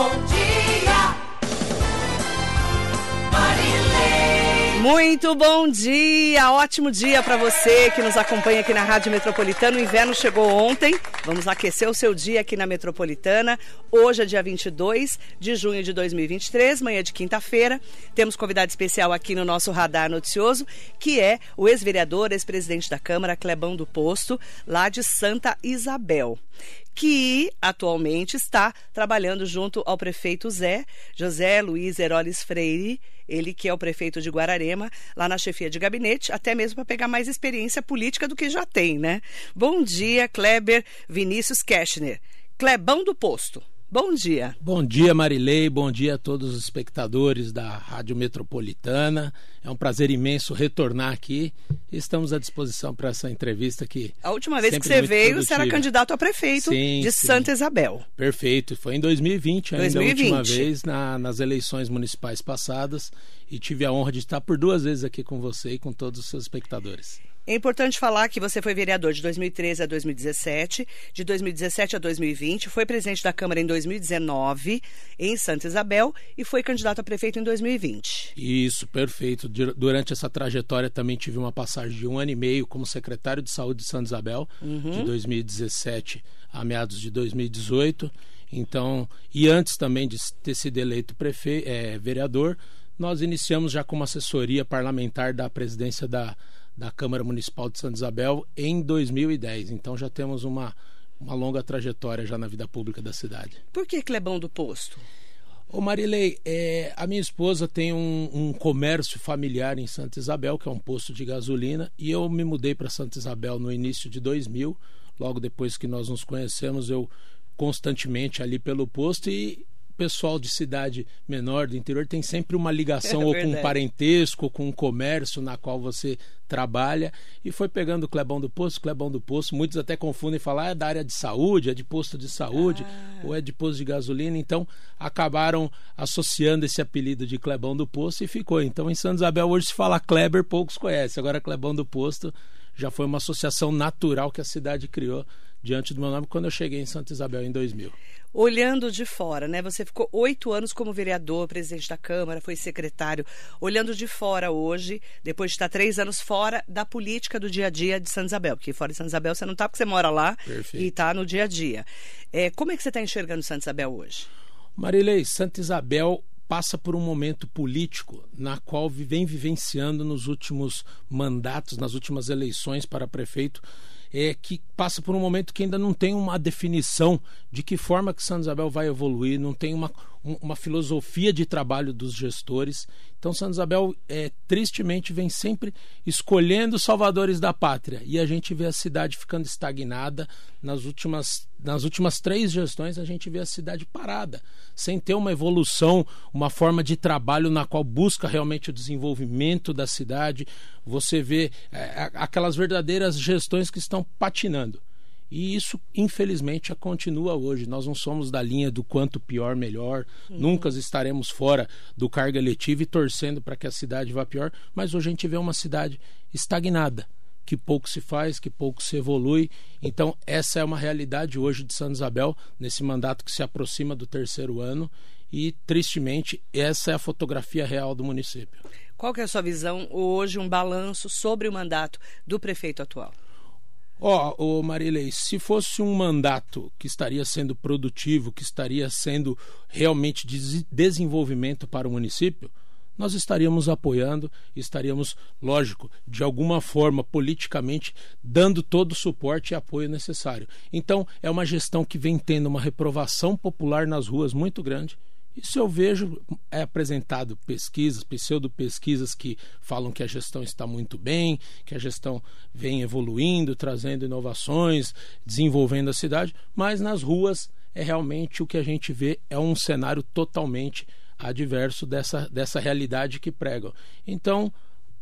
Bom dia, Marilei. Muito bom dia, ótimo dia para você que nos acompanha aqui na Rádio Metropolitana. O inverno chegou ontem, vamos aquecer o seu dia aqui na Metropolitana. Hoje é dia 22 de junho de 2023, manhã de quinta-feira. Temos convidado especial aqui no nosso radar noticioso, que é o ex-vereador, ex-presidente da Câmara, Clebão do Posto, lá de Santa Isabel que atualmente está trabalhando junto ao prefeito Zé, José Luiz Heroles Freire, ele que é o prefeito de Guararema, lá na chefia de gabinete, até mesmo para pegar mais experiência política do que já tem, né? Bom dia, Kleber Vinícius Keschner. Clebão do Posto. Bom dia. Bom dia, Marilei. Bom dia a todos os espectadores da Rádio Metropolitana. É um prazer imenso retornar aqui. Estamos à disposição para essa entrevista aqui. A última vez que você veio, produtiva. você era candidato a prefeito sim, de sim. Santa Isabel. Perfeito. Foi em 2020, ainda 2020. a última vez, na, nas eleições municipais passadas. E tive a honra de estar por duas vezes aqui com você e com todos os seus espectadores. É importante falar que você foi vereador de 2013 a 2017, de 2017 a 2020, foi presidente da Câmara em 2019, em Santa Isabel, e foi candidato a prefeito em 2020. Isso, perfeito. Dur- Durante essa trajetória também tive uma passagem de um ano e meio como secretário de saúde de Santa Isabel, de 2017 a meados de 2018. Então, e antes também de ter sido eleito prefe... eh, vereador, nós iniciamos já como assessoria parlamentar da presidência da, da Câmara Municipal de Santa Isabel em 2010. Então já temos uma, uma longa trajetória já na vida pública da cidade. Por que Clebão do Posto? Ô Marilei, é, a minha esposa tem um, um comércio familiar em Santa Isabel, que é um posto de gasolina, e eu me mudei para Santa Isabel no início de 2000. Logo depois que nós nos conhecemos, eu constantemente ali pelo posto e pessoal de cidade menor do interior tem sempre uma ligação É ou com um parentesco, ou com um comércio na qual você trabalha. E foi pegando o Clebão do Posto, Clebão do Posto, muitos até confundem e falam ah, é da área de saúde, é de posto de saúde ou é de posto de gasolina, então acabaram associando esse apelido de Clebão do Posto e ficou. Então em Santa Isabel hoje se fala Kleber, poucos conhecem, agora Clebão do Posto já foi uma associação natural que a cidade criou diante do meu nome quando eu cheguei em Santa Isabel em 2000. Olhando de fora, né? Você ficou oito anos como vereador, presidente da Câmara, foi secretário. Olhando de fora hoje, depois de estar três anos fora da política do dia a dia de Santa Isabel, porque fora de Santa Isabel você não está porque você mora lá Perfeito. e está no dia a dia. É, como é que você está enxergando Santa Isabel hoje? Marilei, Santa Isabel passa por um momento político na qual vem vivenciando nos últimos mandatos, nas últimas eleições para prefeito, é que passa por um momento que ainda não tem uma definição de que forma que Santa Isabel vai evoluir, não tem uma, um- uma filosofia de trabalho dos gestores. Então Santa Isabel é, tristemente vem sempre escolhendo salvadores da pátria e a gente vê a cidade ficando estagnada nas últimas nas últimas três gestões a gente vê a cidade parada, sem ter uma evolução, uma forma de trabalho na qual busca realmente o desenvolvimento da cidade. Você vê é, aquelas verdadeiras gestões que estão patinando. E isso, infelizmente, continua hoje. Nós não somos da linha do quanto pior, melhor. Nunca estaremos fora do cargo eletivo e torcendo para que a cidade vá pior. Mas hoje a gente vê uma cidade estagnada, que pouco se faz, que pouco se evolui. Então, essa é uma realidade hoje de Santa Isabel, nesse mandato que se aproxima do terceiro ano. E, tristemente, essa é a fotografia real do município. Qual que é a sua visão hoje, um balanço sobre o mandato do prefeito atual? Ó, ô Marilei, se fosse um mandato que estaria sendo produtivo, que estaria sendo realmente de desenvolvimento para o município, nós estaríamos apoiando, estaríamos, lógico, de alguma forma, politicamente, dando todo o suporte e apoio necessário. Então, é uma gestão que vem tendo uma reprovação popular nas ruas muito grande. Isso eu vejo, é apresentado pesquisas, pseudo-pesquisas que falam que a gestão está muito bem, que a gestão vem evoluindo, trazendo inovações, desenvolvendo a cidade, mas nas ruas é realmente o que a gente vê é um cenário totalmente adverso dessa, dessa realidade que pregam. Então,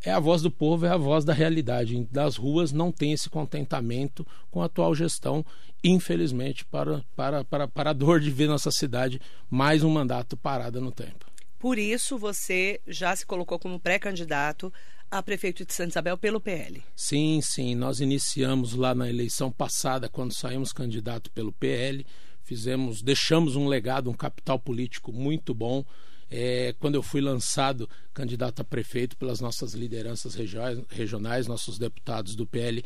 é a voz do povo, é a voz da realidade. Das ruas não tem esse contentamento com a atual gestão, infelizmente, para, para, para, para a dor de ver nossa cidade mais um mandato parada no tempo. Por isso, você já se colocou como pré-candidato a prefeito de Santa Isabel pelo PL. Sim, sim, nós iniciamos lá na eleição passada, quando saímos candidato pelo PL, fizemos, deixamos um legado, um capital político muito bom. É, quando eu fui lançado candidato a prefeito pelas nossas lideranças regionais, nossos deputados do PL,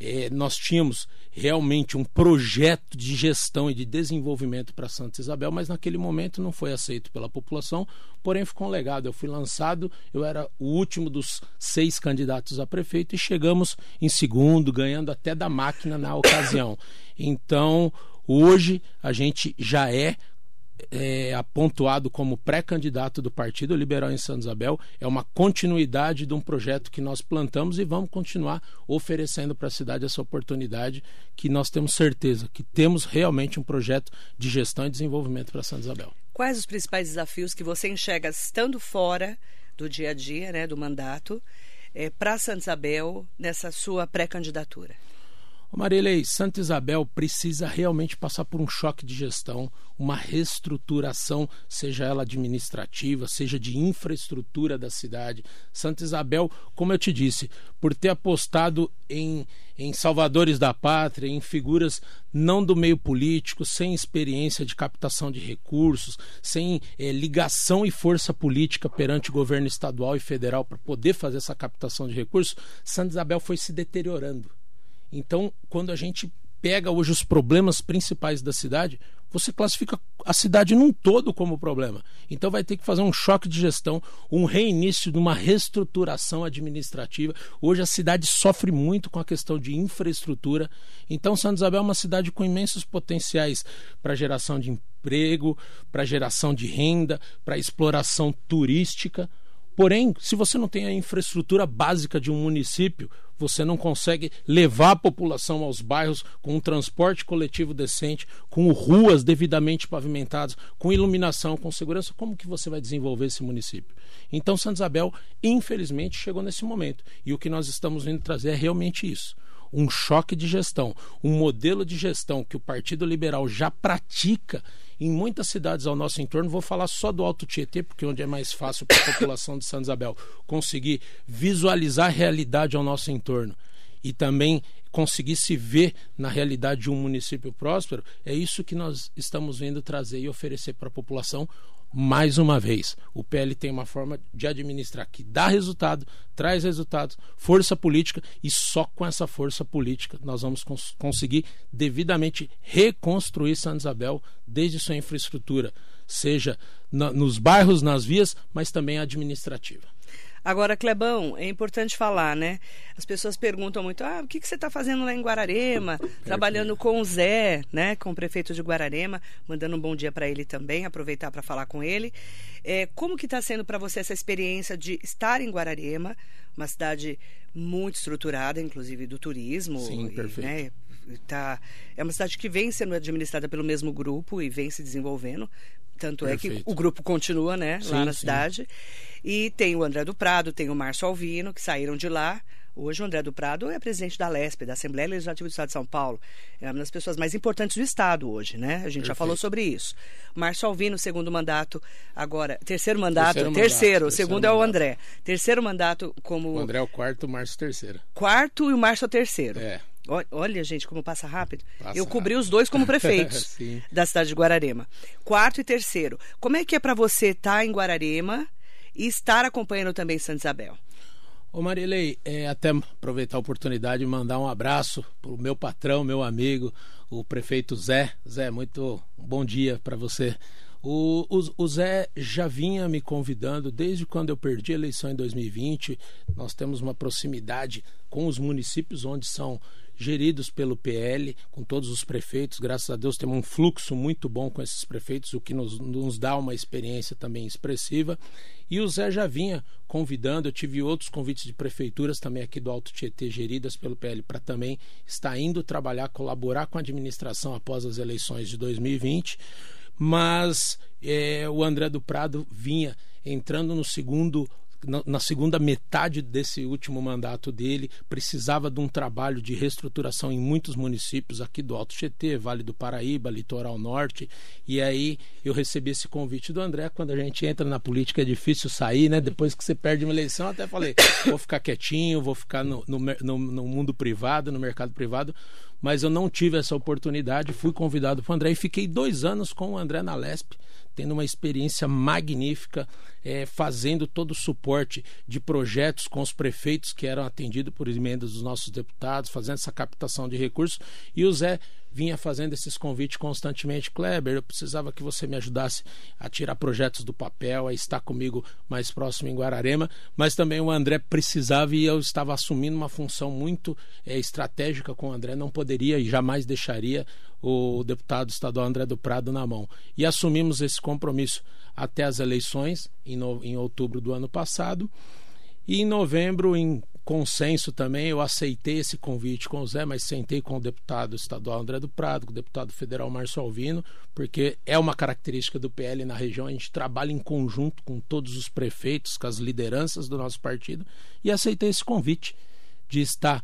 é, nós tínhamos realmente um projeto de gestão e de desenvolvimento para Santa Isabel, mas naquele momento não foi aceito pela população, porém ficou um legado. Eu fui lançado, eu era o último dos seis candidatos a prefeito e chegamos em segundo, ganhando até da máquina na ocasião. Então, hoje a gente já é é, apontuado como pré-candidato do Partido Liberal em Santa Isabel é uma continuidade de um projeto que nós plantamos e vamos continuar oferecendo para a cidade essa oportunidade que nós temos certeza que temos realmente um projeto de gestão e desenvolvimento para Santa Isabel. Quais os principais desafios que você enxerga estando fora do dia a dia, né, do mandato, é, para Santa Isabel nessa sua pré-candidatura? Marilei, Santa Isabel precisa realmente passar por um choque de gestão, uma reestruturação, seja ela administrativa, seja de infraestrutura da cidade. Santa Isabel, como eu te disse, por ter apostado em, em salvadores da pátria, em figuras não do meio político, sem experiência de captação de recursos, sem é, ligação e força política perante o governo estadual e federal para poder fazer essa captação de recursos, Santa Isabel foi se deteriorando então, quando a gente pega hoje os problemas principais da cidade, você classifica a cidade num todo como problema. Então vai ter que fazer um choque de gestão, um reinício de uma reestruturação administrativa. Hoje a cidade sofre muito com a questão de infraestrutura. Então Santa Isabel é uma cidade com imensos potenciais para geração de emprego, para geração de renda, para exploração turística. Porém, se você não tem a infraestrutura básica de um município, você não consegue levar a população aos bairros com um transporte coletivo decente, com ruas devidamente pavimentadas, com iluminação, com segurança, como que você vai desenvolver esse município? Então, Santa Isabel, infelizmente, chegou nesse momento. E o que nós estamos vindo trazer é realmente isso um choque de gestão, um modelo de gestão que o Partido Liberal já pratica em muitas cidades ao nosso entorno. Vou falar só do Alto Tietê, porque é onde é mais fácil para a população de Santa Isabel conseguir visualizar a realidade ao nosso entorno e também conseguir se ver na realidade de um município próspero, é isso que nós estamos vendo trazer e oferecer para a população mais uma vez, o PL tem uma forma de administrar que dá resultado, traz resultados, força política e só com essa força política nós vamos cons conseguir devidamente reconstruir Santa Isabel desde sua infraestrutura, seja na, nos bairros, nas vias, mas também administrativa. Agora, Clebão, é importante falar, né? As pessoas perguntam muito: ah, o que, que você está fazendo lá em Guararema? Trabalhando com o Zé, né? Com o prefeito de Guararema, mandando um bom dia para ele também, aproveitar para falar com ele. É, como que está sendo para você essa experiência de estar em Guararema, uma cidade muito estruturada, inclusive do turismo? Sim, perfeito. Né? Tá, é uma cidade que vem sendo administrada pelo mesmo grupo e vem se desenvolvendo. Tanto Perfeito. é que o grupo continua, né, sim, lá na sim. cidade. E tem o André do Prado, tem o Márcio Alvino, que saíram de lá. Hoje o André do Prado é presidente da LESP, da Assembleia Legislativa do Estado de São Paulo. É uma das pessoas mais importantes do Estado hoje, né? A gente Perfeito. já falou sobre isso. Márcio Alvino, segundo mandato, agora, terceiro mandato, terceiro, terceiro, mandato, segundo terceiro é o André. Terceiro mandato como... O André é o quarto, o Márcio terceiro. Quarto e o Márcio é o terceiro. É. Olha, gente, como passa rápido. Passa eu cobri rápido. os dois como prefeitos da cidade de Guararema. Quarto e terceiro. Como é que é para você estar tá em Guararema e estar acompanhando também Santa Isabel? Ô Marilei, é, até aproveitar a oportunidade e mandar um abraço para o meu patrão, meu amigo, o prefeito Zé. Zé, muito bom dia para você. O, o, o, Zé já vinha me convidando desde quando eu perdi a eleição em 2020. Nós temos uma proximidade com os municípios onde são geridos pelo PL, com todos os prefeitos. Graças a Deus temos um fluxo muito bom com esses prefeitos, o que nos, nos dá uma experiência também expressiva. E o Zé já vinha convidando, eu tive outros convites de prefeituras também aqui do Alto Tietê, geridas pelo PL, para também estar indo trabalhar, colaborar com a administração após as eleições de 2020. Mas é, o André do Prado vinha entrando no segundo na, segunda metade desse último mandato dele, precisava de um trabalho de reestruturação em muitos municípios aqui do Alto Tietê, Vale do Paraíba, Litoral Norte. E aí eu recebi esse convite do André. Quando a gente entra na política é difícil sair, né? Depois que você perde uma eleição, até falei, vou ficar quietinho, vou ficar no, no, no, no mundo privado, no mercado privado mas eu não tive essa oportunidade. Fui convidado para o André e fiquei dois anos com o André na Lesp, tendo uma experiência magnífica, é, fazendo todo o suporte de projetos com os prefeitos que eram atendidos por emendas dos nossos deputados, fazendo essa captação de recursos. E o Zé vinha fazendo esses convites constantemente. Kleber, eu precisava que você me ajudasse a tirar projetos do papel, a estar comigo mais próximo em Guararema, mas também o André precisava e eu estava assumindo uma função muito é, estratégica com o André, não poderia e jamais deixaria o deputado estadual André do Prado na mão. E assumimos esse compromisso até as eleições, em, no, em outubro do ano passado. E em novembro, em consenso também, eu aceitei esse convite com o Zé, mas sentei com o deputado estadual André do Prado, com o deputado federal Márcio Alvino, porque é uma característica do PL na região, a gente trabalha em conjunto com todos os prefeitos, com as lideranças do nosso partido, e aceitei esse convite de estar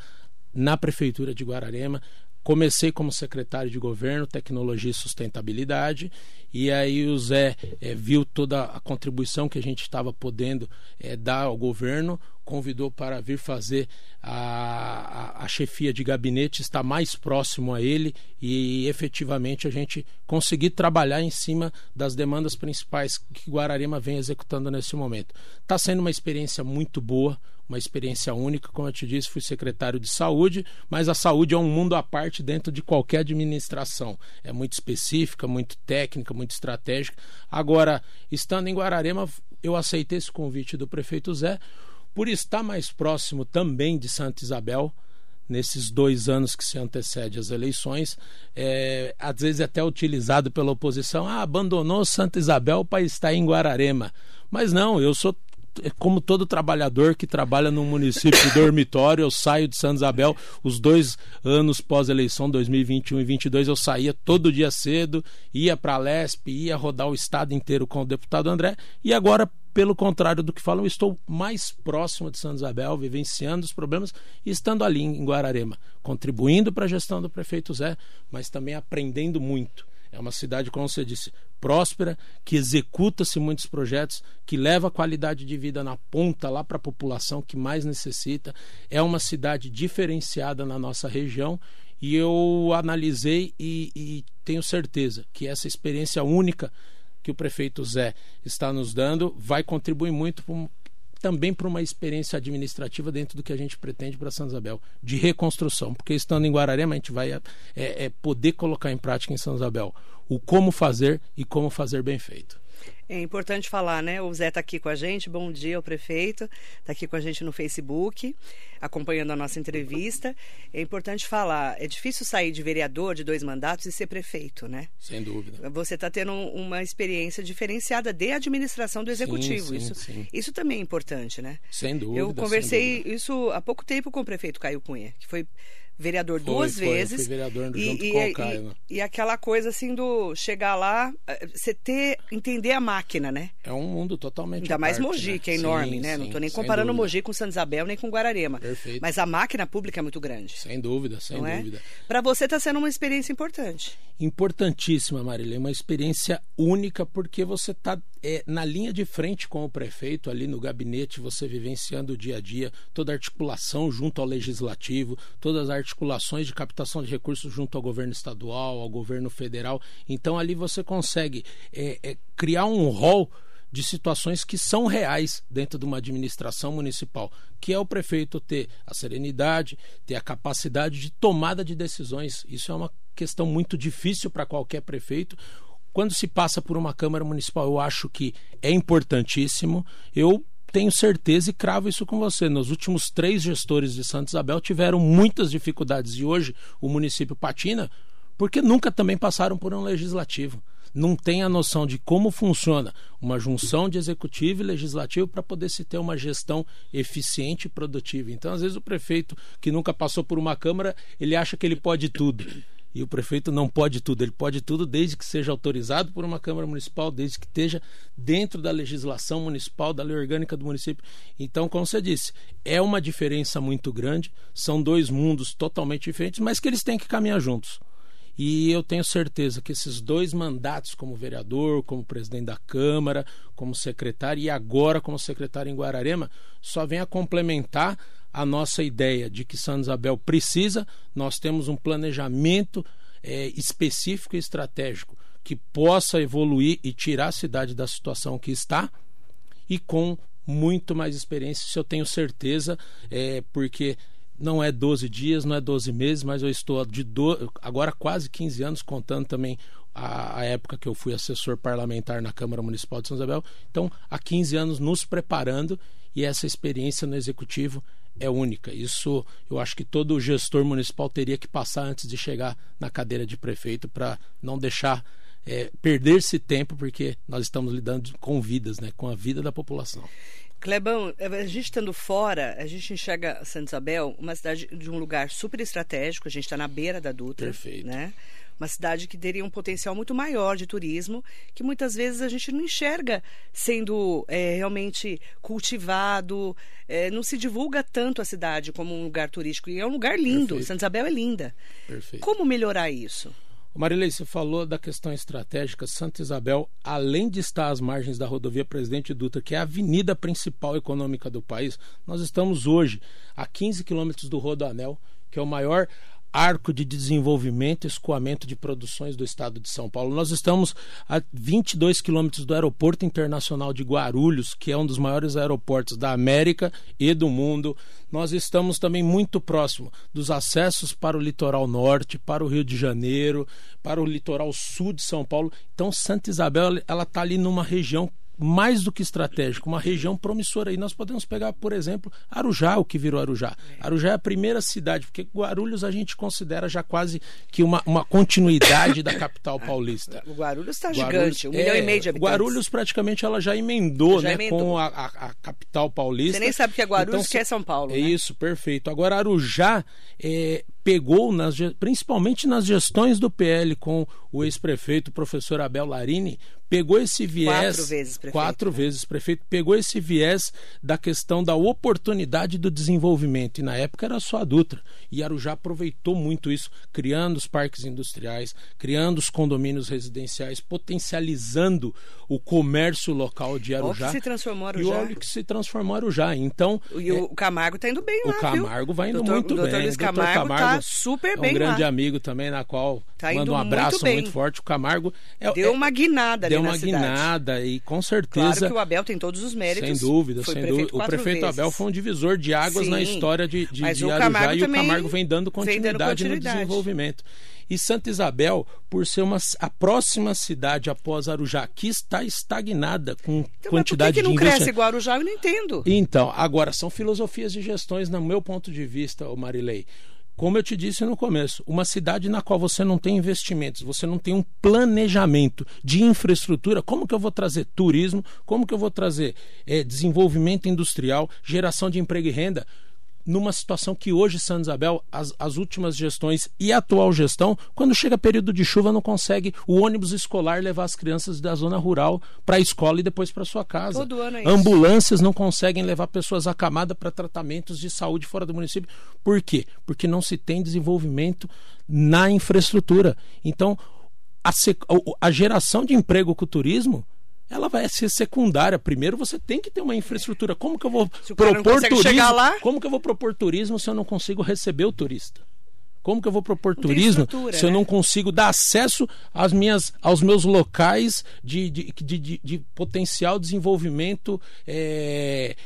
na prefeitura de Guararema, Comecei como secretário de governo, tecnologia e sustentabilidade, e aí o Zé é, viu toda a contribuição que a gente estava podendo é, dar ao governo, convidou para vir fazer a, a, a, chefia de gabinete, estar mais próximo a ele e efetivamente a gente conseguir trabalhar em cima das demandas principais que Guararema vem executando nesse momento. Está sendo uma experiência muito boa, uma experiência única. Como eu te disse, fui secretário de saúde, mas a saúde é um mundo à parte dentro de qualquer administração. É muito específica, muito técnica, muito estratégica. Agora, estando em Guararema, eu aceitei esse convite do prefeito Zé, por estar mais próximo também de Santa Isabel nesses dois anos que se antecede às eleições, é, às vezes até utilizado pela oposição, ah, abandonou Santa Isabel para estar em Guararema. Mas não, eu sou é como todo trabalhador que trabalha num município dormitório, eu saio de Santa Isabel, os dois anos pós-eleição, 2021 e 2022, eu saía todo dia cedo, ia para a Lesp, ia rodar o estado inteiro com o deputado André, e agora, pelo contrário do que falam, estou mais próximo de Santa Isabel, vivenciando os problemas e estando ali em Guararema, contribuindo para a gestão do prefeito Zé, mas também aprendendo muito. É uma cidade, como você disse, próspera, que executa-se muitos projetos, que leva qualidade de vida na ponta lá para a população que mais necessita. É uma cidade diferenciada na nossa região e eu analisei e, e tenho certeza que essa experiência única que o prefeito Zé está nos dando vai contribuir muito também para uma experiência administrativa dentro do que a gente pretende para São Isabel, de reconstrução, porque estando em Guararema a gente vai é, é, poder colocar em prática em São Isabel o como fazer e como fazer bem feito. É importante falar, né? O Zé está aqui com a gente. Bom dia, o prefeito. Está aqui com a gente no Facebook, acompanhando a nossa entrevista. É importante falar, é difícil sair de vereador de dois mandatos e ser prefeito, né? Sem dúvida. Você está tendo uma experiência diferenciada de administração do executivo. Sim, sim, isso, sim. isso também é importante, né? Sem dúvida. Eu conversei dúvida. isso há pouco tempo com o prefeito Caio Cunha, que foi vereador Foi, duas foi, vezes. vereador e, junto e, com o e- Caio, né? e aquela coisa assim do chegar lá, eh, você ter, entender a máquina, né? É um mundo totalmente Ainda mais parte, Mogi, né? que é enorme, Sim, né? Não sim, tô nem sem comparando dúvida. Mogi com Santa Isabel nem com Guararema. Perfeito. Mas a máquina pública é muito grande. Sem dúvida, sem não é? dúvida. Para você está sendo uma experiência importante. Importantíssima, Marília, uma experiência única porque você está na linha de frente com o prefeito ali no gabinete, você vivenciando o dia a dia, toda a articulação junto ao legislativo, todas as articulações de captação de recursos junto ao governo estadual, ao governo federal. Então ali você consegue é, é, criar um rol de situações que são reais dentro de uma administração municipal, que é o prefeito ter a serenidade, ter a capacidade de tomada de decisões. Isso é uma questão muito difícil para qualquer prefeito. Quando se passa por uma Câmara Municipal, eu acho que é importantíssimo. Eu tenho certeza e cravo isso com você. Nos últimos três gestores de Santa Isabel tiveram muitas dificuldades e hoje o município patina porque nunca também passaram por um legislativo. Não tem a noção de como funciona uma junção de executivo e legislativo para poder se ter uma gestão eficiente e produtiva. Então, às vezes, o prefeito que nunca passou por uma Câmara, ele acha que ele pode tudo. E o prefeito não pode tudo, ele pode tudo desde que seja autorizado por uma Câmara Municipal, desde que esteja dentro da legislação municipal, da lei orgânica do município. Então, como você disse, é uma diferença muito grande, são dois mundos totalmente diferentes, mas que eles têm que caminhar juntos. E eu tenho certeza que esses dois mandatos, como vereador, como presidente da Câmara, como secretário e agora como secretário em Guararema, só vem a complementar a nossa ideia de que Santa Isabel precisa. Nós temos um planejamento é, específico e estratégico que possa evoluir e tirar a cidade da situação que está e com muito mais experiência, isso eu tenho certeza, é, porque não é 12 dias, não é 12 meses, mas eu estou de do... agora quase 15 anos, contando também a, a, época que eu fui assessor parlamentar na Câmara Municipal de São Isabel. Então, há 15 anos nos preparando e essa experiência no executivo é única. Isso eu acho que todo gestor municipal teria que passar antes de chegar na cadeira de prefeito para não deixar é, perder-se tempo, porque nós estamos lidando com vidas, né, com a vida da população. Clebão, a gente estando fora, a gente enxerga Santa Isabel uma cidade de um lugar super estratégico, a gente está na beira da Dutra. Perfeito. Né? Uma cidade que teria um potencial muito maior de turismo, que muitas vezes a gente não enxerga sendo é, realmente cultivado, é, não se divulga tanto a cidade como um lugar turístico. E é um lugar lindo, Perfeito. Santa Isabel é linda. Perfeito. Como melhorar isso? Marilei, você falou da questão estratégica. Santa Isabel, além de estar às margens da rodovia Presidente Dutra, que é a avenida principal econômica do país, nós estamos hoje a 15 quilômetros do Rodoanel, que é o maior arco de desenvolvimento e escoamento de produções do estado de São Paulo. Nós estamos a 22 quilômetros do Aeroporto Internacional de Guarulhos, que é um dos maiores aeroportos da América e do mundo. Nós estamos também muito próximo dos acessos para o litoral norte, para o Rio de Janeiro, para o litoral sul de São Paulo. Então, Santa Isabel, ela está ali numa região mais do que estratégico, uma região promissora. E nós podemos pegar, por exemplo, Arujá, o que virou Arujá. Arujá é a primeira cidade, porque Guarulhos a gente considera já quase que uma, uma continuidade da capital paulista. O Guarulhos está gigante, um é, milhão e meio de habitantes. Guarulhos praticamente ela já emendou, Já né, emendou. com a, a- a capital paulista. Você nem sabe que é Guarulhos, Então, que é São Paulo. É né? isso, perfeito. Agora, Arujá é, pegou, nas, principalmente nas gestões do PL com o ex-prefeito, o professor Abel Larini, pegou esse viés. Quatro vezes prefeito, Quatro né? vezes prefeito, pegou esse viés da questão da oportunidade do desenvolvimento. E na época era só a Dutra. E Arujá aproveitou muito isso, criando os parques industriais, criando os condomínios residenciais, potencializando o comércio local de Olha o Arujá. que se transformou E Arujá. olha o que se transformou Arujá. Então, E o Camargo está indo bem o lá, viu? Camargo vai indo Doutor- muito o doutor bem. Luiz O doutor Camargo está super é bem um grande lá. amigo também, na qual Tá manda um abraço muito muito forte. O Camargo é, Deu é- uma guinada ali deu na uma cidade. guinada e com Claro certeza que o Abel tem todos os méritos. sem dúvida, sem dúvida. O prefeito vezes. Abel foi um divisor de águas na Sim, história de, de, mas de o Arujá e o Camargo vem dando vem dando continuidade, continuidade. no desenvolvimento. E Santa Isabel, por ser uma, a próxima cidade após Arujá, que está estagnada com Então, quantidade mas por que, que não de cresce igual Arujá? Eu não entendo. Então, agora, são filosofias de gestões, no meu ponto de vista, Marilei. Como eu te disse no começo, uma cidade na qual você não tem investimentos, você não tem um planejamento de infraestrutura, como que eu vou trazer turismo, como que eu vou trazer eh, desenvolvimento industrial, geração de emprego e renda, numa situação que hoje, Santa Isabel, as, as últimas gestões e a atual gestão, quando chega período de chuva, não consegue o ônibus escolar levar as crianças da zona rural para a escola e depois para sua casa. Todo ano é isso. Ambulâncias não conseguem levar pessoas acamadas para tratamentos de saúde fora do município. Por quê? Porque não se tem desenvolvimento na infraestrutura. Então, a, a geração de emprego com o turismo ela vai ser secundária. Primeiro você tem que ter uma infraestrutura. Como que eu vou propor turismo? Como que eu vou propor turismo se eu não consigo receber o turista? Como que eu vou propor turismo se eu né? não consigo dar acesso às minhas, aos meus locais de, de, de, de- potencial desenvolvimento é,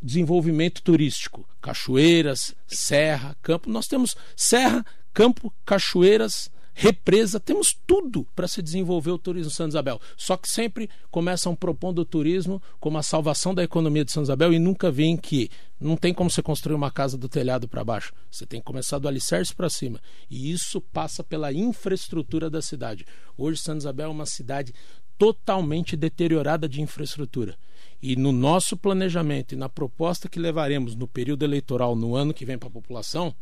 desenvolvimento turístico? Cachoeiras, serra, campo. Nós temos serra, campo, cachoeiras, represa, temos tudo para se desenvolver o turismo de Santa Isabel. Só que sempre começam propondo o turismo como a salvação da economia de Santa Isabel e nunca veem que não tem como você construir uma casa do telhado para baixo. Você tem que começar do alicerce para cima. E isso passa pela infraestrutura da cidade. Hoje Santa Isabel é uma cidade totalmente deteriorada de infraestrutura. E no nosso planejamento e na proposta que levaremos no período eleitoral no ano que vem para a população,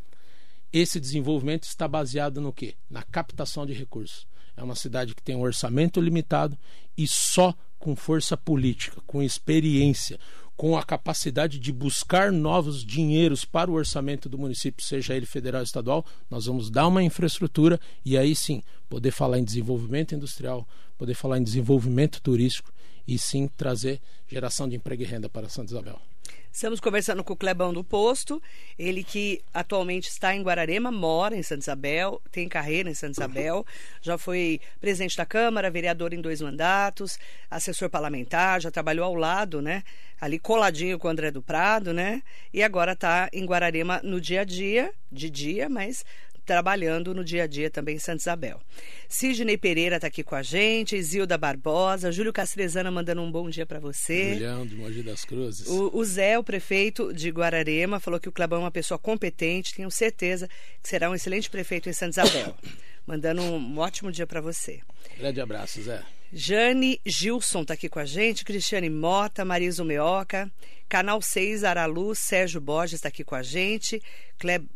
esse desenvolvimento está baseado no quê? Na captação de recursos. É uma cidade que tem um orçamento limitado e só com força política, com experiência, com a capacidade de buscar novos dinheiros para o orçamento do município, seja ele federal ou estadual, nós vamos dar uma infraestrutura e aí sim poder falar em desenvolvimento industrial, poder falar em desenvolvimento turístico e sim trazer geração de emprego e renda para Santa Isabel. Estamos conversando com o Clebão do Posto, ele que atualmente está em Guararema, mora em Santa Isabel, tem carreira em Santa Isabel, já foi presidente da Câmara, vereador em dois mandatos, assessor parlamentar, já trabalhou ao lado, né? Ali coladinho com o André do Prado, né? E agora está em Guararema no dia a dia, de dia, mas trabalhando no dia a dia também em Santa Isabel. Sidney Pereira está aqui com a gente, Isilda Barbosa, Júlio Castrezana mandando um bom dia para você. Julião de Mogi das Cruzes. O, o, Zé, o prefeito de Guararema, falou que o Clebão é uma pessoa competente, tenho certeza que será um excelente prefeito em Santa Isabel. mandando um ótimo dia para você. Grande abraço, Zé. Jane Gilson está aqui com a gente, Cristiane Mota, Marisa Meoca, Canal 6 Aralu, Sérgio Borges está aqui com a gente,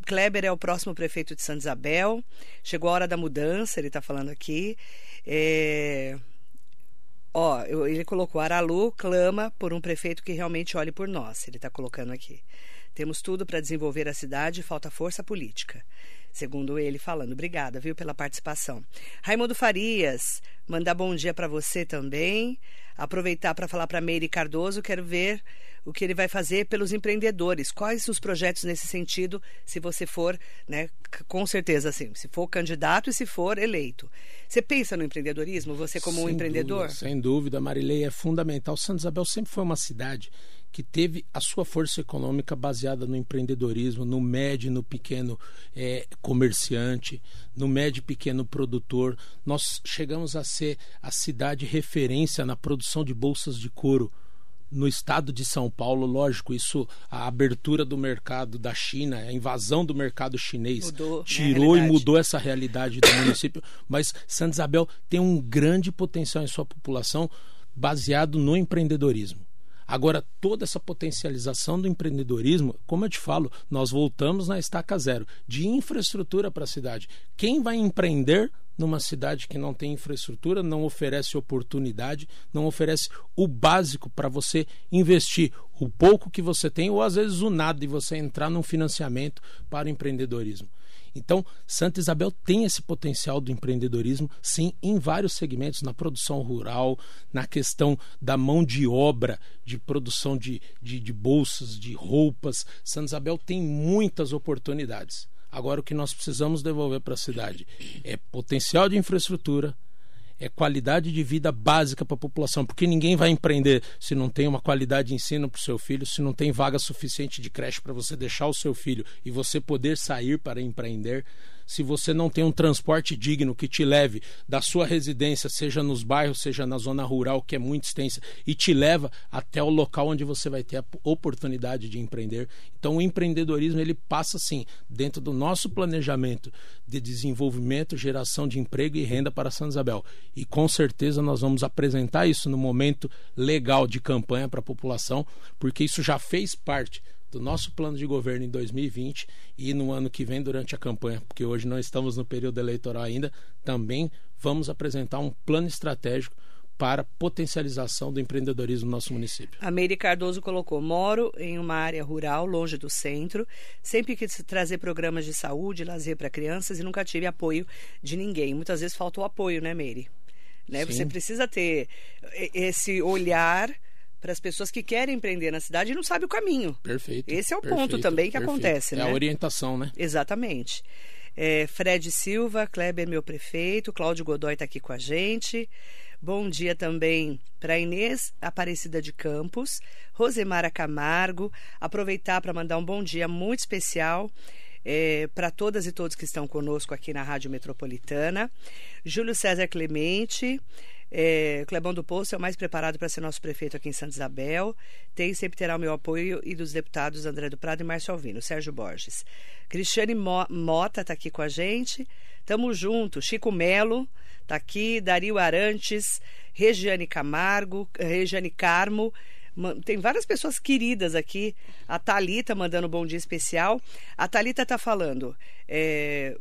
Kleber é o próximo prefeito de Santa Isabel, chegou a hora da mudança, ele está falando aqui. É... Ó, ele colocou, Aralu clama por um prefeito que realmente olhe por nós, ele está colocando aqui. Temos tudo para desenvolver a cidade, falta força política segundo ele falando. Obrigada, viu, pela participação. Raimundo Farias, mandar bom dia para você também. Aproveitar para falar para Meire Cardoso, quero ver o que ele vai fazer pelos empreendedores. Quais os projetos nesse sentido, se você for, né, com certeza assim, se for candidato e se for eleito. Você pensa no empreendedorismo, você como sem um empreendedor? Dúvida, sem dúvida, Marilei, é fundamental. Santa Isabel sempre foi uma cidade que teve a sua força econômica baseada no empreendedorismo, no médio e no pequeno é, comerciante, no médio e pequeno produtor. Nós chegamos a ser a cidade referência na produção de bolsas de couro no estado de São Paulo, lógico, isso a abertura do mercado da China, a invasão do mercado chinês mudou, né, tirou e mudou essa realidade do município, mas Santa Isabel tem um grande potencial em sua população baseado no empreendedorismo. Agora, toda essa potencialização do empreendedorismo, como eu te falo, nós voltamos na estaca zero de infraestrutura para a cidade. Quem vai empreender numa cidade que não tem infraestrutura, não oferece oportunidade, não oferece o básico para você investir o pouco que você tem ou às vezes o nada e você entrar num financiamento para o empreendedorismo. Então, Santa Isabel tem esse potencial do empreendedorismo, sim, em vários segmentos, na produção rural, na questão da mão de obra, de produção de, de, de bolsas, de roupas. Santa Isabel tem muitas oportunidades. Agora, o que nós precisamos devolver para a cidade é potencial de infraestrutura, é qualidade de vida básica para a população, porque ninguém vai empreender se não tem uma qualidade de ensino para o seu filho, se não tem vaga suficiente de creche para você deixar o seu filho e você poder sair para empreender se você não tem um transporte digno que te leve da sua residência, seja nos bairros, seja na zona rural, que é muito extensa, e te leva até o local onde você vai ter a oportunidade de empreender. Então, o empreendedorismo ele passa sim dentro do nosso planejamento de desenvolvimento, geração de emprego e renda para Santa Isabel. E com certeza nós vamos apresentar isso no momento legal de campanha para a população, porque isso já fez parte do nosso plano de governo em 2020 e no ano que vem, durante a campanha, porque hoje não estamos no período eleitoral ainda, também vamos apresentar um plano estratégico para potencialização do empreendedorismo no nosso município. A Meire Cardoso colocou: moro em uma área rural, longe do centro, sempre quis trazer programas de saúde, lazer para crianças e nunca tive apoio de ninguém. Muitas vezes faltou apoio, né, Meire? Né? Você precisa ter esse olhar para as pessoas que querem empreender na cidade e não sabem o caminho. Perfeito. Esse é o perfeito, ponto também que perfeito. acontece, é né? É a orientação, né? Exatamente. É, Fred Silva, Kleber, meu prefeito, Cláudio Godoy está aqui com a gente. Bom dia também para Inês Aparecida de Campos, Rosemara Camargo. Aproveitar para mandar um bom dia muito especial é, para todas e todos que estão conosco aqui na Rádio Metropolitana. Júlio César Clemente, é, Clebão do Poço é o mais preparado para ser nosso prefeito aqui em Santa Isabel. Tem sempre terá o meu apoio e dos deputados André do Prado e Márcio Alvino. Sérgio Borges. Cristiane Mota está aqui com a gente. Tamo junto. Chico Melo está aqui. Dario Arantes. Regiane Camargo. Regiane Carmo. Tem várias pessoas queridas aqui. A Talita mandando um bom dia especial. A Talita está falando. é,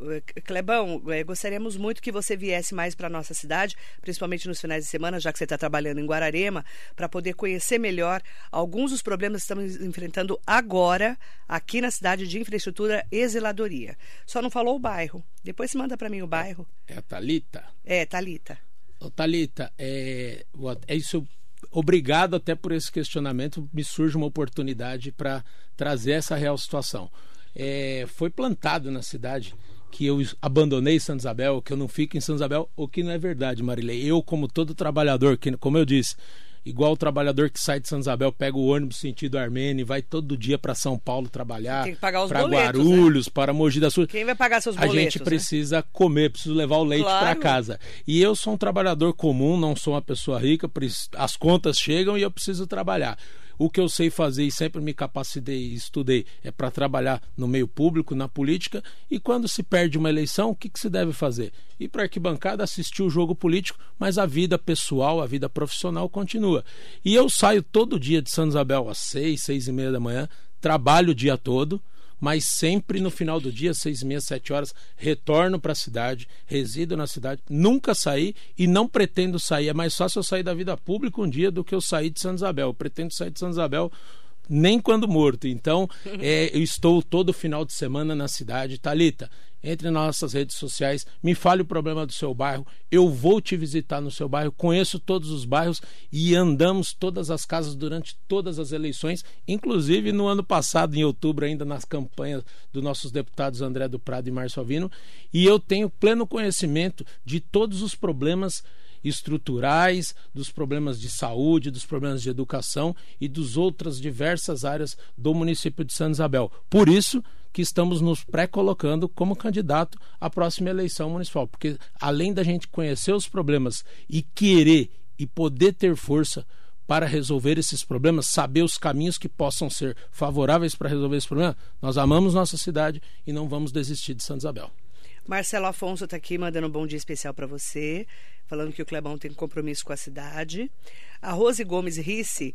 Clebão, é, gostaríamos muito que você viesse mais para nossa cidade, principalmente nos finais de semana, já que você está trabalhando em Guararema, para poder conhecer melhor alguns dos problemas que estamos enfrentando agora aqui na cidade de infraestrutura e zeladoria. Só não falou o bairro. Depois você manda para mim o bairro. É a Thalita. É, Talita. Ô, Thalita, é, é isso. Obrigado até por esse questionamento. Me surge uma oportunidade para trazer essa real situação. É, foi plantado na cidade que eu abandonei Santa Isabel, que eu não fico em Santa Isabel, o que não é verdade, Marilei. Eu, como todo trabalhador, que, como eu disse, igual o trabalhador que sai de Santa Isabel, pega o ônibus sentido Armênia e vai todo dia para São Paulo trabalhar, Tem que pagar os para boletos, Guarulhos, para Mogi das Cruzes Quem vai pagar seus a boletos? gente né? precisa comer, preciso levar o leite Claro. para casa. E eu sou um trabalhador comum, não sou uma pessoa rica, as contas chegam e eu preciso trabalhar. O que eu sei fazer e sempre me capacitei e estudei é para trabalhar no meio público, na política. E quando se perde uma eleição, o que, que se deve fazer? Ir para a arquibancada, assistir o jogo político, mas a vida pessoal, a vida profissional continua. E eu saio todo dia de Santa Isabel às seis, seis e meia da manhã, trabalho o dia todo mas sempre no final do dia, seis e meia, sete horas, retorno para a cidade, resido na cidade, nunca saí e não pretendo sair. É mais fácil eu sair da vida pública um dia do que eu sair de Santa Isabel. Eu pretendo sair de Santa Isabel nem quando morto. Então, é, eu estou todo final de semana na cidade. Talita, entre nas nossas redes sociais, me fale o problema do seu bairro. Eu vou te visitar no seu bairro, conheço todos os bairros e andamos todas as casas durante todas as eleições, inclusive no ano passado, em outubro, ainda nas campanhas dos nossos deputados André do Prado e Márcio Alvino, e eu tenho pleno conhecimento de todos os problemas estruturais, dos problemas de saúde, dos problemas de educação e dos outras diversas áreas do município de Santa Isabel. Por isso que estamos nos pré-colocando como candidato à próxima eleição municipal, porque além da gente conhecer os problemas e querer e poder ter força para resolver esses problemas, saber os caminhos que possam ser favoráveis para resolver esse problema, nós amamos nossa cidade e não vamos desistir de Santa Isabel. Marcelo Afonso está aqui mandando um bom dia especial para você, falando que o Clebão tem compromisso com a cidade. A Rose Gomes Risse,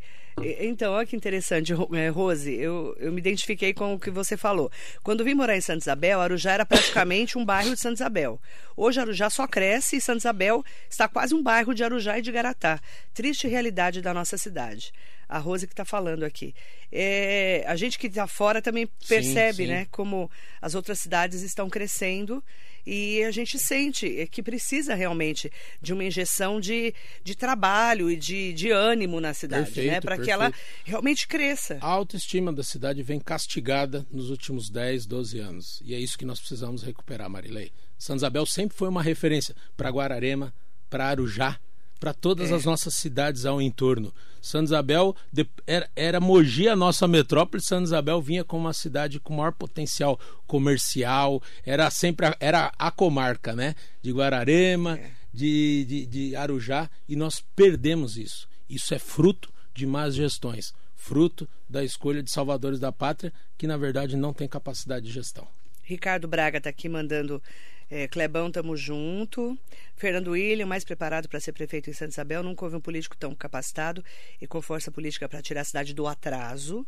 então, olha que interessante, eh, Rose, eu, eu me identifiquei com o que você falou. Quando vim morar em Santa Isabel, Arujá era praticamente um bairro de Santa Isabel. Hoje Arujá só cresce e Santa Isabel está quase um bairro de Arujá e de Garatá. Triste realidade da nossa cidade. A Rose que está falando aqui. É, a gente que está fora também percebe, sim. né? como as outras cidades estão crescendo e a gente sente que precisa realmente de uma injeção de, de trabalho e de, de ânimo na cidade, né? Perfeito, Para que ela realmente cresça. A autoestima da cidade vem castigada nos últimos 10, 12 anos. E é isso que nós precisamos recuperar, Marilei. Santa Isabel sempre foi uma referência para Guararema, para Arujá, para todas É. as nossas cidades ao entorno. Santa Isabel de- era, era Mogi a nossa metrópole, Santa Isabel vinha como uma cidade com maior potencial comercial, era sempre a, era a comarca, né? De Guararema, É. de, de, de Arujá, e nós perdemos isso. Isso é fruto de más gestões, fruto da escolha de salvadores da pátria, que na verdade não tem capacidade de gestão. Ricardo Braga está aqui mandando. É, Clebão, tamo junto. Fernando William, mais preparado para ser prefeito em Santa Isabel. Nunca houve um político tão capacitado e com força política para tirar a cidade do atraso.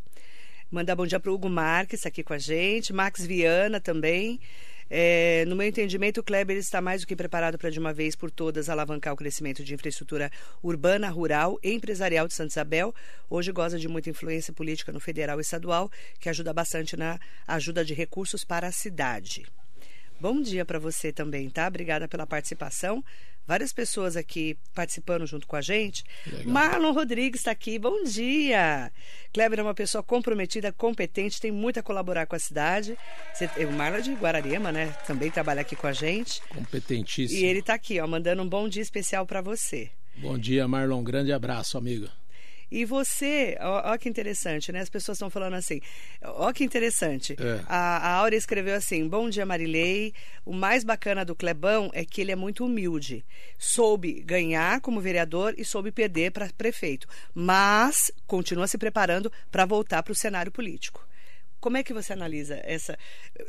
Mandar bom dia para o Hugo Marques, aqui com a gente. Max Viana também. É, no meu entendimento, o Kleber está mais do que preparado para, de uma vez por todas, alavancar o crescimento de infraestrutura urbana, rural e empresarial de Santa Isabel. Hoje goza de muita influência política no federal e estadual, que ajuda bastante na ajuda de recursos para a cidade. Bom dia para você também, tá? Obrigada pela participação. Várias pessoas aqui participando junto com a gente. Legal. Marlon Rodrigues está aqui. Bom dia. Kleber é uma pessoa comprometida, competente, tem muito a colaborar com a cidade. O Marlon é de Guararema, né? Também trabalha aqui com a gente. Competentíssimo. E ele está aqui, ó, mandando um bom dia especial para você. Bom dia, Marlon. Grande abraço, amigo. E você, ó, ó que interessante, né? As pessoas estão falando assim, ó que interessante. É. A, a Áurea escreveu assim: Bom dia, Marilei. O mais bacana do Clebão é que ele é muito humilde. Soube ganhar como vereador e soube perder para prefeito. Mas continua se preparando para voltar para o cenário político. Como é que você analisa essa.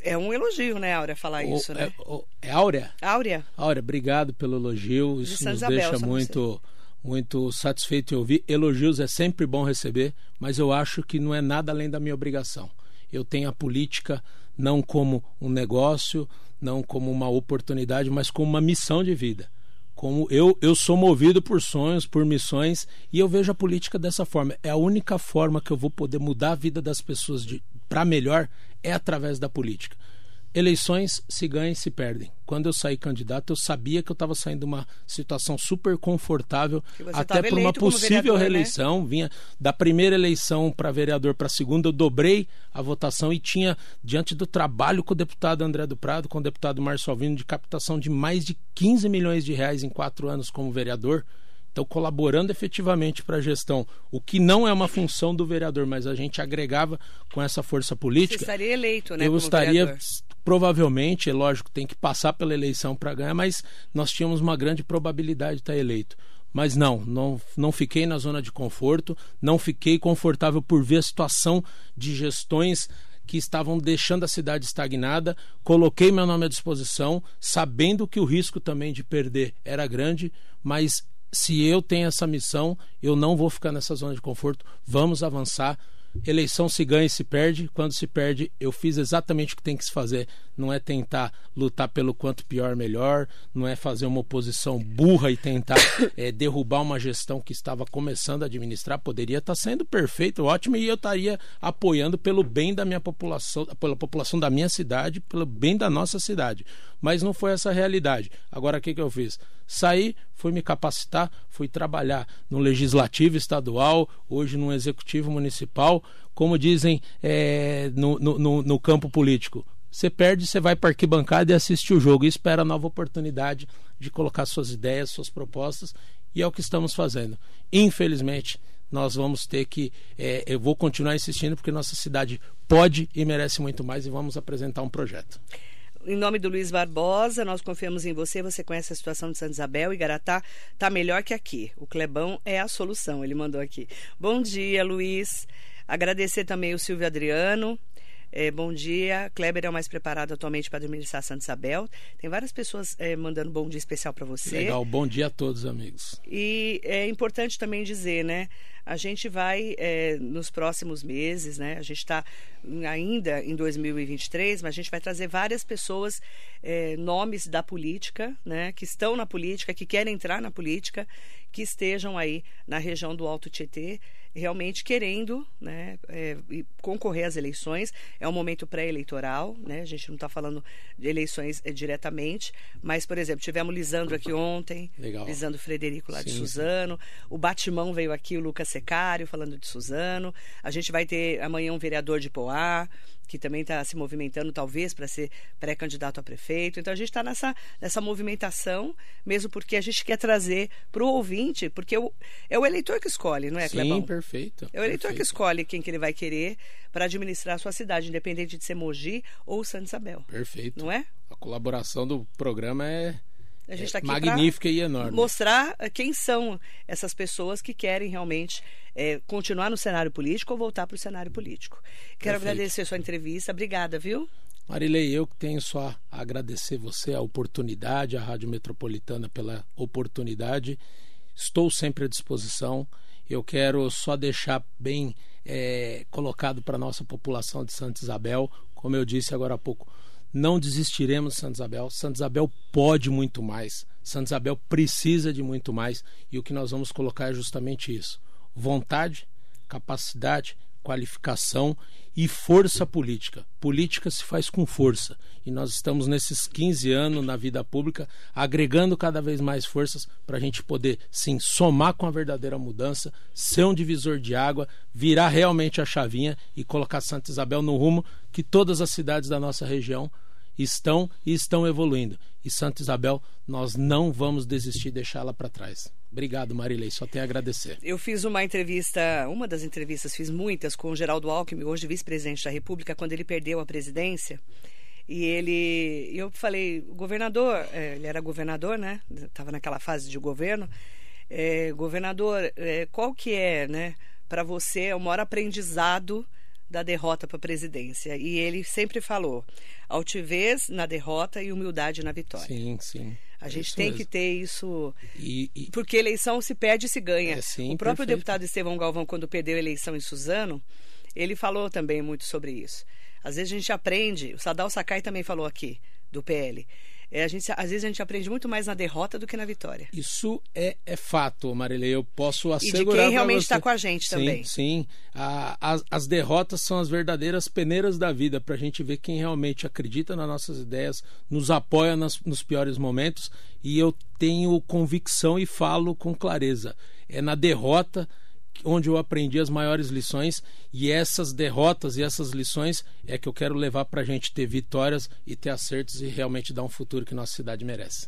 É um elogio, né, Áurea, falar O- isso, né? é, o- é Áurea? Áurea? Áurea, obrigado pelo elogio. Isso Santa nos Isabel, deixa muito, muito satisfeito em ouvir. Elogios é sempre bom receber, mas eu acho que não é nada além da minha obrigação. Eu tenho a política não como um negócio, não como uma oportunidade, mas como uma missão de vida. Como eu, eu sou movido por sonhos, por missões, e eu vejo a política dessa forma. É a única forma que eu vou poder mudar a vida das pessoas para melhor é através da política. Eleições se ganham e se perdem. Quando eu saí candidato, eu sabia que eu estava saindo de uma situação super confortável, até por uma possível vereador, né? reeleição. Né? Vinha da primeira eleição para vereador para a segunda, eu dobrei a votação e tinha, diante do trabalho com o deputado André do Prado, com o deputado Márcio Alvino, de captação de mais de 15 milhões de reais em quatro anos como vereador. Então, colaborando efetivamente para a gestão, o que não é uma função do vereador, mas a gente agregava com essa força política. Você estaria eleito, né? Eu estaria, vereador. provavelmente, é lógico, tem que passar pela eleição para ganhar, mas nós tínhamos uma grande probabilidade de estar eleito. Mas não, não, não fiquei na zona de conforto, não fiquei confortável por ver a situação de gestões que estavam deixando a cidade estagnada. Coloquei meu nome à disposição, sabendo que o risco também de perder era grande, mas se eu tenho essa missão, eu não vou ficar nessa zona de conforto. Vamos avançar. Eleição se ganha e se perde. Quando se perde, eu fiz exatamente o que tem que se fazer. Não é tentar lutar pelo quanto pior, melhor. Não é fazer uma oposição burra e tentar é, derrubar uma gestão que estava começando a administrar. Poderia estar sendo perfeito, ótimo, e eu estaria apoiando pelo bem da minha população, pela população da minha cidade, pelo bem da nossa cidade. Mas não foi essa a realidade. Agora, o que, que eu fiz? Saí, fui me capacitar, fui trabalhar no legislativo estadual, hoje no executivo municipal, como dizem é, no, no, no campo político. Você perde, você vai para arquibancada e assiste o jogo e espera a nova oportunidade de colocar suas ideias, suas propostas, e é o que estamos fazendo. Infelizmente, nós vamos ter que. É, eu vou continuar insistindo porque nossa cidade pode e merece muito mais e vamos apresentar um projeto. Em nome do Luiz Barbosa, nós confiamos em você. Você conhece a situação de Santa Isabel e Garatá está melhor que aqui. O Clebão é a solução, ele mandou aqui. Bom dia, Luiz. Agradecer também o Silvio Adriano. É, bom dia. Kleber é o mais preparado atualmente para administrar Santa Isabel. Tem várias pessoas é, mandando bom dia especial para você. Legal, bom dia a todos, amigos. E é importante também dizer, né? A gente vai, é, nos próximos meses, né? A gente está ainda em 2023, mas a gente vai trazer várias pessoas, é, nomes da política, né? Que estão na política, que querem entrar na política, que estejam aí na região do Alto Tietê realmente querendo né, é, concorrer às eleições. É um momento pré-eleitoral, né? A gente não está falando de eleições é, diretamente, mas, por exemplo, tivemos Lisandro aqui ontem, Legal. Lisandro Frederico lá sim, de Suzano, sim. o Batimão veio aqui, o Lucas Secário, falando de Suzano. A gente vai ter amanhã um vereador de Poá, que também está se movimentando, talvez, para ser pré-candidato a prefeito. Então a gente está nessa, nessa movimentação, mesmo porque a gente quer trazer para o ouvinte, porque o, é o eleitor que escolhe, não é, Clebão? Sim, perfeito. É o eleitor perfeito. que escolhe quem que ele vai querer para administrar a sua cidade, independente de ser Mogi ou Santa Isabel. Perfeito. Não é? A colaboração do programa é a gente está é aqui magnífica e enorme. Mostrar eh, quem são essas pessoas que querem realmente é, continuar no cenário político ou voltar para o cenário político. Quero Perfeito. agradecer a sua entrevista. Obrigada, viu? Marilei, eu que tenho só a agradecer você a oportunidade, a Rádio Metropolitana pela oportunidade. Estou sempre à disposição. Eu quero só deixar bem é, colocado para a nossa população de Santa Isabel, como eu disse agora há pouco não desistiremos de Santa Isabel. Santa Isabel pode muito mais. Santa Isabel precisa de muito mais. E o que nós vamos colocar é justamente isso: vontade, capacidade, qualificação e força política. Política se faz com força. E nós estamos nesses 15 anos na vida pública agregando cada vez mais forças para a gente poder, sim, somar com a verdadeira mudança, ser um divisor de água, virar realmente a chavinha e colocar Santa Isabel no rumo que todas as cidades da nossa região estão e estão evoluindo. E Santa Isabel, nós não vamos desistir de deixá-la para trás. Obrigado, Marilei. Só tenho a agradecer. Eu fiz uma entrevista, uma das entrevistas, fiz muitas com o Geraldo Alckmin, hoje vice-presidente da República, quando ele perdeu a presidência. E ele, eu falei, governador, é, ele era governador, né? Estava naquela fase de governo. É, governador, é, qual que é, né, para você, o maior aprendizado da derrota para a presidência. E ele sempre falou: altivez na derrota e humildade na vitória. Sim, sim. A gente Isso tem mesmo. que ter isso. E, e- Porque eleição se perde e se ganha. É, sim, o próprio perfeito. deputado Estevão Galvão, quando perdeu a eleição em Suzano, ele falou também muito sobre isso. Às vezes a gente aprende, o Sadal Sakai também falou aqui, do PL. É, a gente, às vezes a gente aprende muito mais na derrota do que na vitória. Isso é, é fato, Marilei. Eu posso de assegurar. quem pra realmente você. está com a gente sim, também. Sim, A- as, as derrotas são as verdadeiras peneiras da vida para a gente ver quem realmente acredita nas nossas ideias, nos apoia nas- nos piores momentos. E eu tenho convicção e falo com clareza. É na derrota onde eu aprendi as maiores lições e essas derrotas e essas lições é que eu quero levar para a gente ter vitórias e ter acertos e realmente dar um futuro que nossa cidade merece.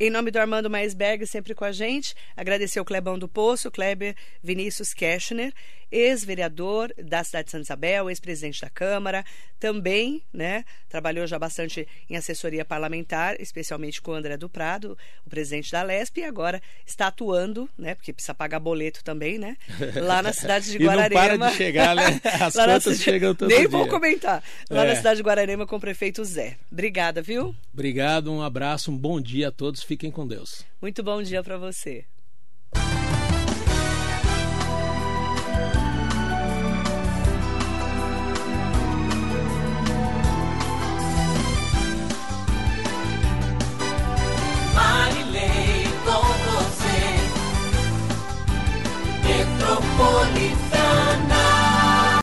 Em nome do Armando Maisberg, sempre com a gente, agradecer o Clebão do Poço, Kleber Vinícius Keschner, ex-vereador da cidade de Santa Isabel, ex-presidente da Câmara, também, né, trabalhou já bastante em assessoria parlamentar, especialmente com o André do Prado, o presidente da Lesp, e agora está atuando, né, porque precisa pagar boleto também, né, lá na cidade de E não Guararema. para de chegar, né? As na contas cidade- chegam todo Nem vou dia. comentar. Lá na É. cidade de Guararema com o prefeito Zé. Obrigada, viu? Obrigado, um abraço, um bom dia a todos. Fiquem com Deus. Muito bom dia para você. You.